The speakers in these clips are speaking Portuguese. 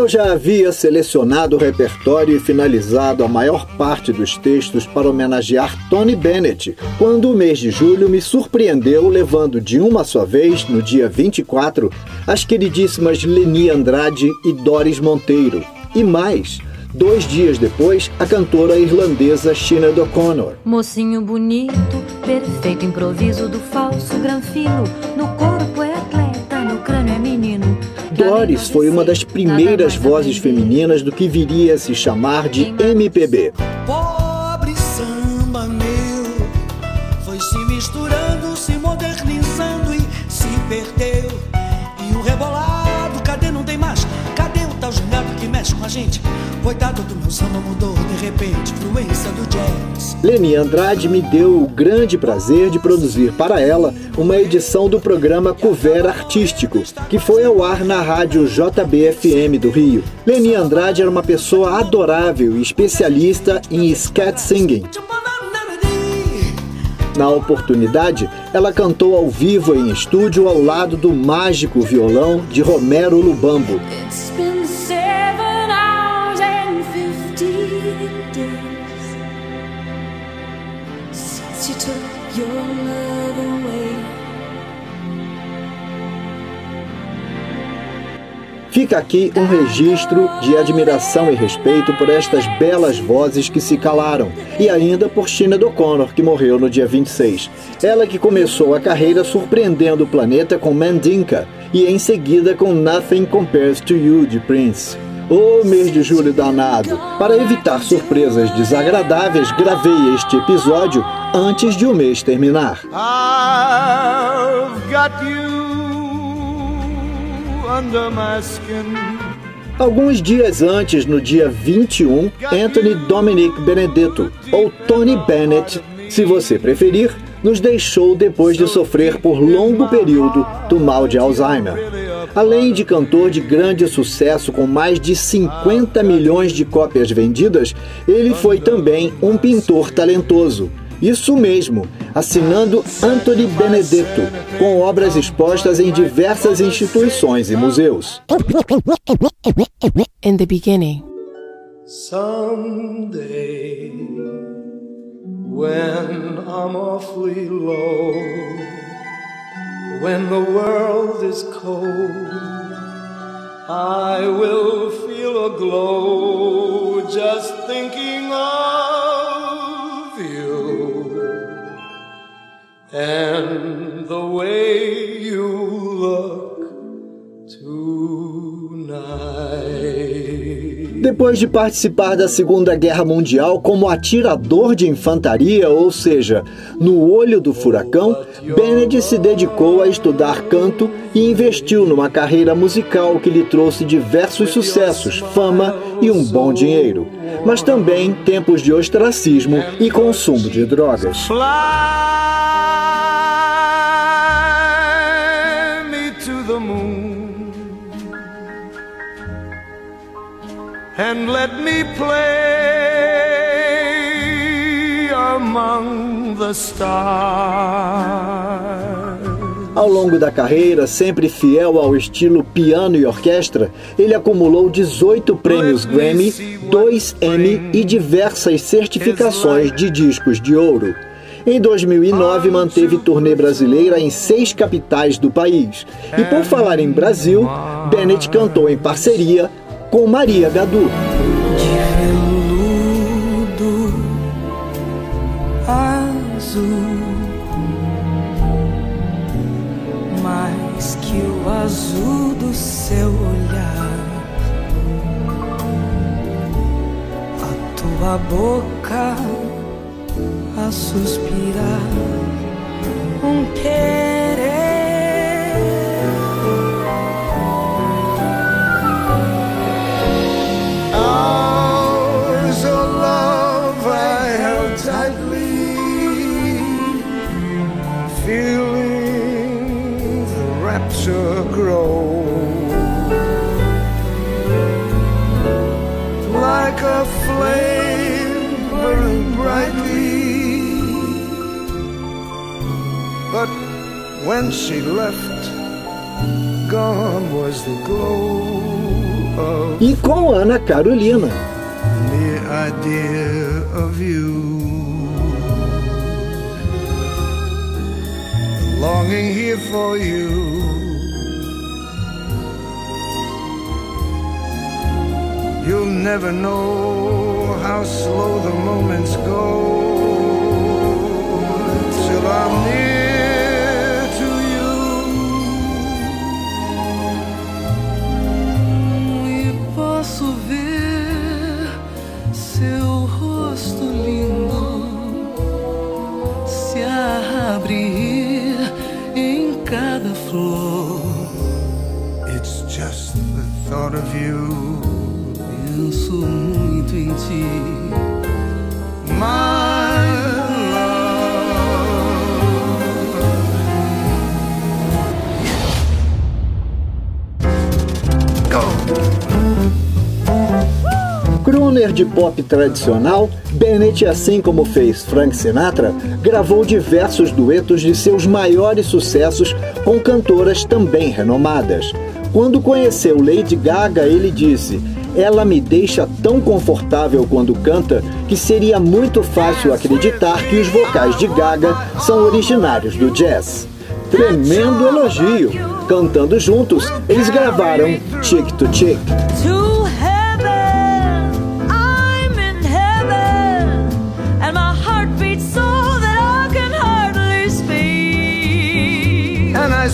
Eu já havia selecionado o repertório e finalizado a maior parte dos textos para homenagear Tony Bennett, quando o mês de julho me surpreendeu levando de uma só vez, no dia 24, as queridíssimas Leni Andrade e Doris Monteiro. E mais, Dois dias depois, a cantora irlandesa Sinead O'Connor. Mocinho bonito, perfeito improviso do falso granfilo, no corpo é Doris foi uma das primeiras vozes femininas do que viria a se chamar de MPB. Gente? Coitado do meu samba mudou de repente, fluência do jazz. Leni Andrade me deu o grande prazer de produzir para ela uma edição do programa Cover Artístico, que foi ao ar na rádio JBFM do Rio. Leni Andrade era uma pessoa adorável e especialista em scat singing. Na oportunidade, ela cantou ao vivo em estúdio ao lado do mágico violão de Romero Lubambo. Fica aqui um registro de admiração e respeito por estas belas vozes que se calaram, e ainda por Sinead O'Connor, que morreu no dia 26. Ela que começou a carreira surpreendendo o planeta com Mandinka e em seguida com Nothing Compares to You de Prince. O mês de julho danado. Para evitar surpresas desagradáveis, gravei este episódio antes de o mês terminar. I've got you. Alguns dias antes, no dia 21, Anthony Dominic Benedetto, ou Tony Bennett, se você preferir, nos deixou depois de sofrer por longo período do mal de Alzheimer. Além de cantor de grande sucesso com mais de 50 milhões de cópias vendidas, ele foi também um pintor talentoso. Isso mesmo, assinando Anthony Benedetto, com obras expostas em diversas instituições e museus. In the beginning. Someday, when I'm awfully low When the world is cold, I will feel a glow Depois de participar da Segunda Guerra Mundial como atirador de infantaria, ou seja, no olho do furacão, Bennett se dedicou a estudar canto e investiu numa carreira musical que lhe trouxe diversos sucessos, fama e um bom dinheiro, mas também tempos de ostracismo e consumo de drogas. And let me play among the stars. Ao longo da carreira, sempre fiel ao estilo piano e orquestra, ele acumulou 18 prêmios Grammy, 2 Emmy e diversas certificações de discos de ouro. Em 2009, manteve turnê brasileira em seis capitais do país. E por falar em Brasil, Bennett cantou em parceria com Maria Gadu. De veludo azul, mais que o azul do seu olhar, a tua boca a suspirar, um querer when she left, gone was the glow of E com Ana Carolina. the idea of you. Longing here for you. You'll never know how slow the moments go De pop tradicional, Bennett, assim como fez Frank Sinatra, gravou diversos duetos de seus maiores sucessos com cantoras também renomadas. Quando conheceu Lady Gaga, ele disse: Ela me deixa tão confortável quando canta que seria muito fácil acreditar que os vocais de Gaga são originários do jazz. Tremendo elogio! Cantando juntos, eles gravaram Chick to Chick.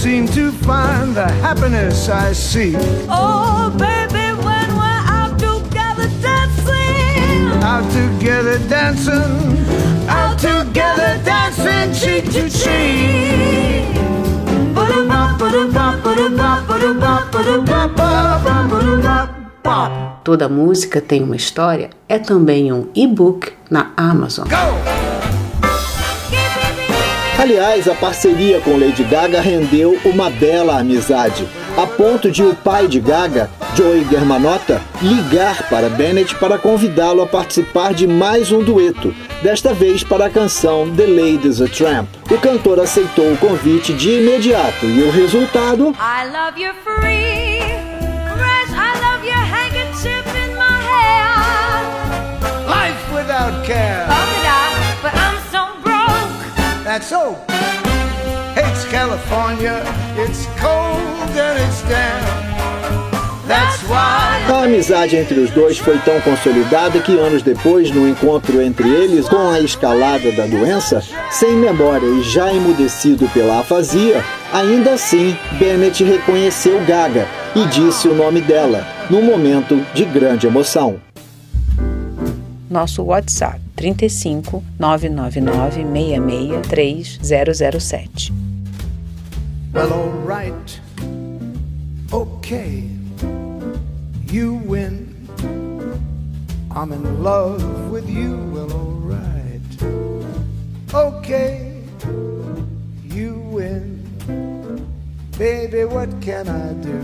Seem to find the happiness I seek. Oh, baby, when we're out together dancing, out together dancing, out together dancing cheek to cheek. Toda música tem uma história é também um e-book na Amazon. Aliás, a parceria com Lady Gaga rendeu uma bela amizade, a ponto de o pai de Gaga, Joey Germanotta, ligar para Bennett para convidá-lo a participar de mais um dueto, desta vez para a canção The Lady's a Tramp. O cantor aceitou o convite de imediato e o resultado? I love you That's so. Hates California. It's cold and it's damp. That's why. A amizade entre os dois foi tão consolidada que anos depois, no encontro entre eles com a escalada da doença, sem memória e já emudecido pela afasia, ainda assim Bennett reconheceu Gaga e disse o nome dela, num momento de grande emoção. Nosso WhatsApp 35 999 66 3007. Well, alright. Okay. You win. I'm in love with you. Well, alright. Okay. You win. Baby, what can I do?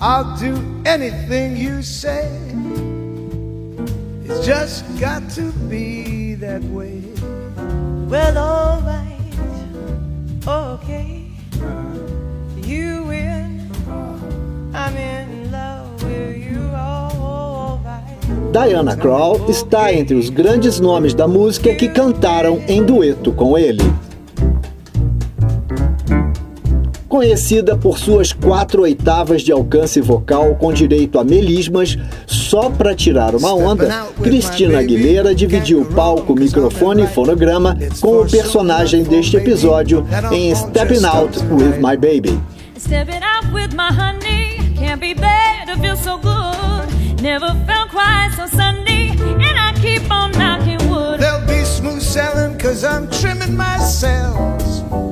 I'll do anything you say. It's just got to be that way. Well, alright, okay. You win. I'm in love with you. Diana Krall está entre os grandes nomes da música que cantaram em dueto com ele. Conhecida por suas quatro oitavas de alcance vocal com direito a melismas, só para tirar uma onda, Cristina Aguilera dividiu palco, microfone e fonograma com o personagem deste episódio em Stepping Out with My Baby. Stepping out with my honey can't be bad to feel so good. Never felt quite so sunny, and I keep on knocking wood. There'll be smooth sailing cause I'm trimming my sails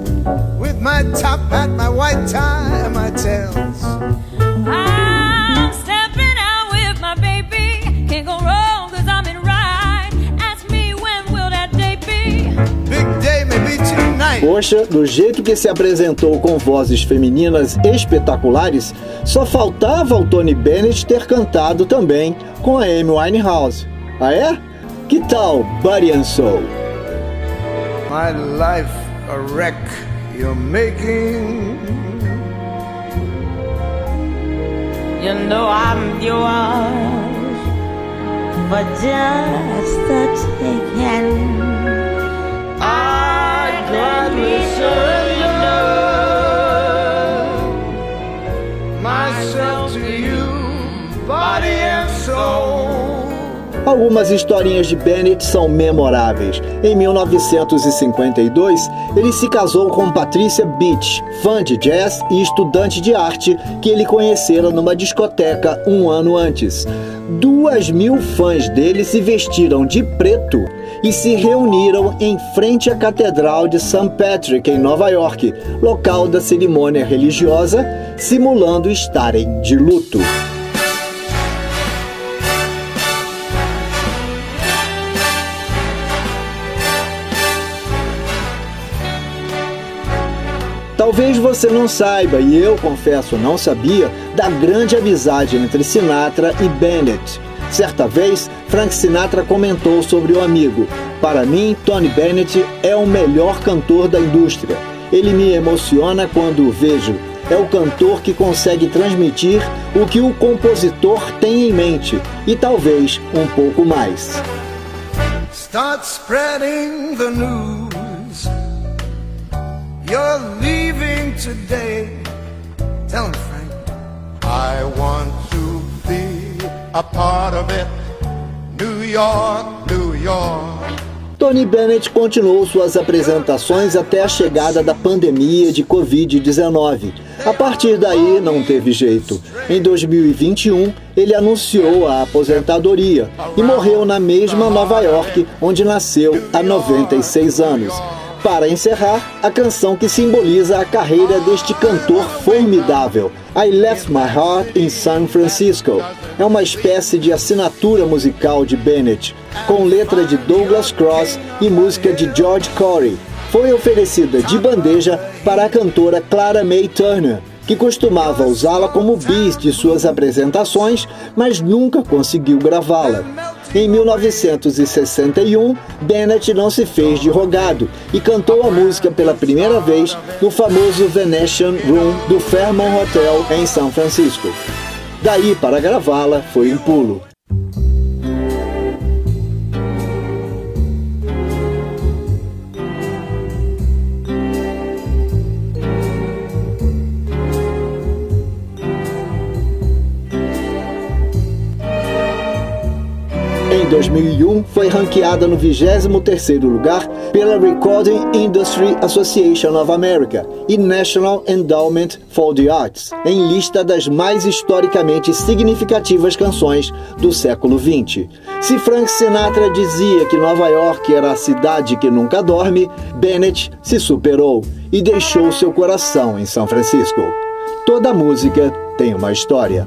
with my top hat, my white tie, and my tails. I'm stepping out with my baby. Can't go wrong cause I'm in right. Ask me when will that day be? Big day, maybe tonight. Poxa, do jeito que se apresentou com vozes femininas espetaculares, só faltava o Tony Bennett ter cantado também com a Amy Winehouse. Ah é? Que tal Buddy and Soul? My life a wreck you're making. You know I'm yours but just the taking. I gladly surrender Algumas historinhas de Bennett são memoráveis. Em 1952, ele se casou com Patricia Beach, fã de jazz e estudante de arte que ele conhecera numa discoteca um ano antes. Duas mil fãs dele se vestiram de preto e se reuniram em frente à Catedral de St. Patrick, em Nova York, local da cerimônia religiosa, simulando estarem de luto. Talvez você não saiba, e eu confesso não sabia, da grande amizade entre Sinatra e Bennett. Certa vez, Frank Sinatra comentou sobre o amigo: Para mim, Tony Bennett é o melhor cantor da indústria. Ele me emociona quando o vejo. É o cantor que consegue transmitir o que o compositor tem em mente e talvez um pouco mais. Start spreading the news. You're leaving today. Tell him, Frank. I want to be a part of it. New York, New York. Tony Bennett continuou suas apresentações até a chegada da pandemia de Covid-19. A partir daí, não teve jeito. Em 2021, ele anunciou a aposentadoria e morreu na mesma Nova York, onde nasceu há 96 anos. Para encerrar, a canção que simboliza a carreira deste cantor formidável, I Left My Heart in San Francisco. É uma espécie de assinatura musical de Bennett, com letra de Douglas Cross e música de George Corey. Foi oferecida de bandeja para a cantora Clara May Turner, que costumava usá-la como bis de suas apresentações, mas nunca conseguiu gravá-la. Em 1961, Bennett não se fez de rogado e cantou a música pela primeira vez no famoso Venetian Room do Fairmont Hotel em São Francisco. Daí para gravá-la foi um pulo. 2001, foi ranqueada no 23º lugar pela Recording Industry Association of America e National Endowment for the Arts, em lista das mais historicamente significativas canções do século XX. Se Frank Sinatra dizia que Nova York era a cidade que nunca dorme, Bennett se superou e deixou seu coração em São Francisco. Toda música tem uma história.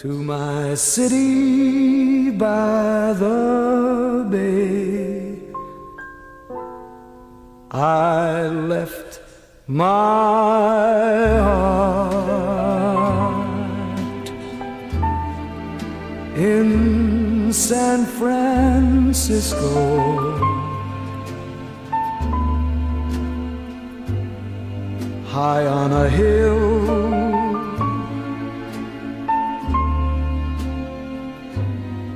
to my city by the bay. I left my heart in San Francisco. High on a hill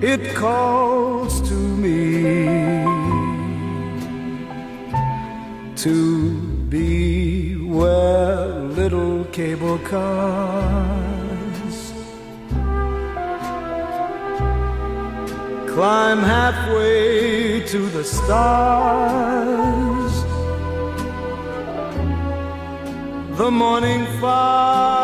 it calls to me to be where little cable cars climb halfway to the stars. The morning fog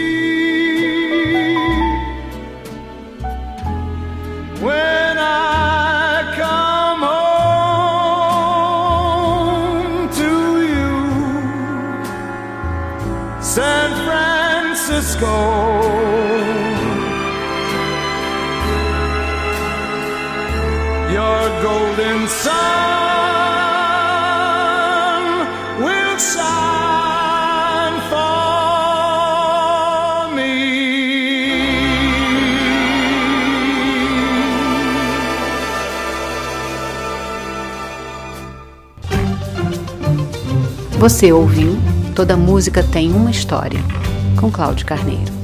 Your golden sun will shine for me. Você ouviu Toda Música Tem Uma História, com Cláudio Carneiro.